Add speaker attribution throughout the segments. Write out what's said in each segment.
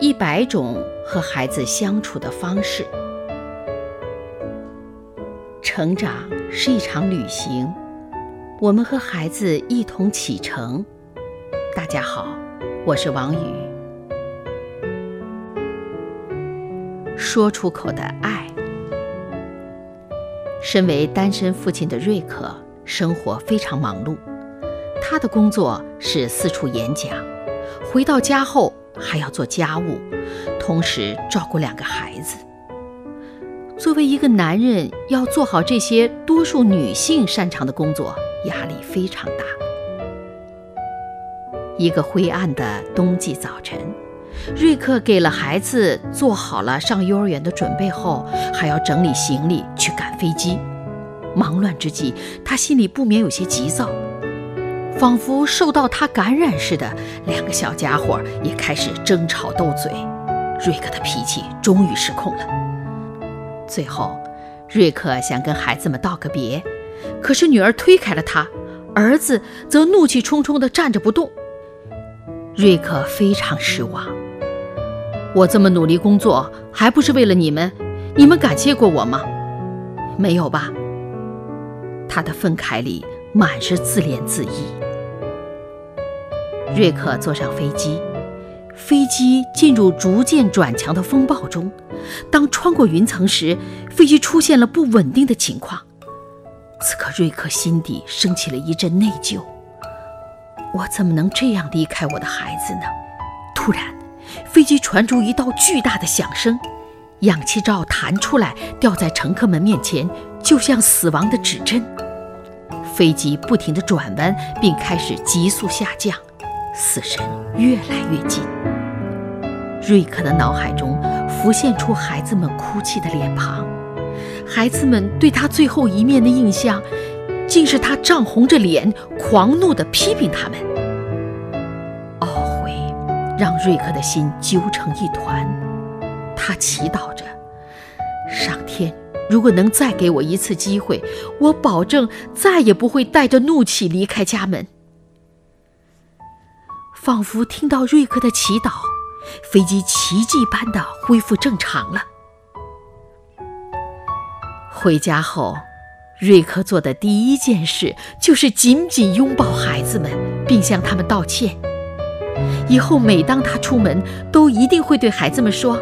Speaker 1: 一百种和孩子相处的方式。成长是一场旅行，我们和孩子一同启程。大家好，我是王宇。说出口的爱。身为单身父亲的瑞克，生活非常忙碌。他的工作是四处演讲，回到家后。还要做家务，同时照顾两个孩子。作为一个男人，要做好这些多数女性擅长的工作，压力非常大。一个灰暗的冬季早晨，瑞克给了孩子做好了上幼儿园的准备后，还要整理行李去赶飞机。忙乱之际，他心里不免有些急躁。仿佛受到他感染似的，两个小家伙也开始争吵斗嘴。瑞克的脾气终于失控了。最后，瑞克想跟孩子们道个别，可是女儿推开了他，儿子则怒气冲冲地站着不动。瑞克非常失望。我这么努力工作，还不是为了你们？你们感谢过我吗？没有吧？他的愤慨里满是自怜自艾。瑞克坐上飞机，飞机进入逐渐转强的风暴中。当穿过云层时，飞机出现了不稳定的情况。此刻，瑞克心底升起了一阵内疚：我怎么能这样离开我的孩子呢？突然，飞机传出一道巨大的响声，氧气罩弹出来，掉在乘客们面前，就像死亡的指针。飞机不停地转弯，并开始急速下降。死神越来越近，瑞克的脑海中浮现出孩子们哭泣的脸庞，孩子们对他最后一面的印象，竟是他涨红着脸，狂怒地批评他们。懊悔让瑞克的心揪成一团，他祈祷着：上天，如果能再给我一次机会，我保证再也不会带着怒气离开家门。仿佛听到瑞克的祈祷，飞机奇迹般的恢复正常了。回家后，瑞克做的第一件事就是紧紧拥抱孩子们，并向他们道歉。以后每当他出门，都一定会对孩子们说：“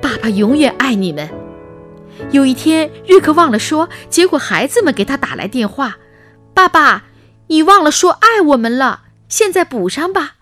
Speaker 1: 爸爸永远爱你们。”有一天，瑞克忘了说，结果孩子们给他打来电话：“爸爸，你忘了说爱我们了，现在补上吧。”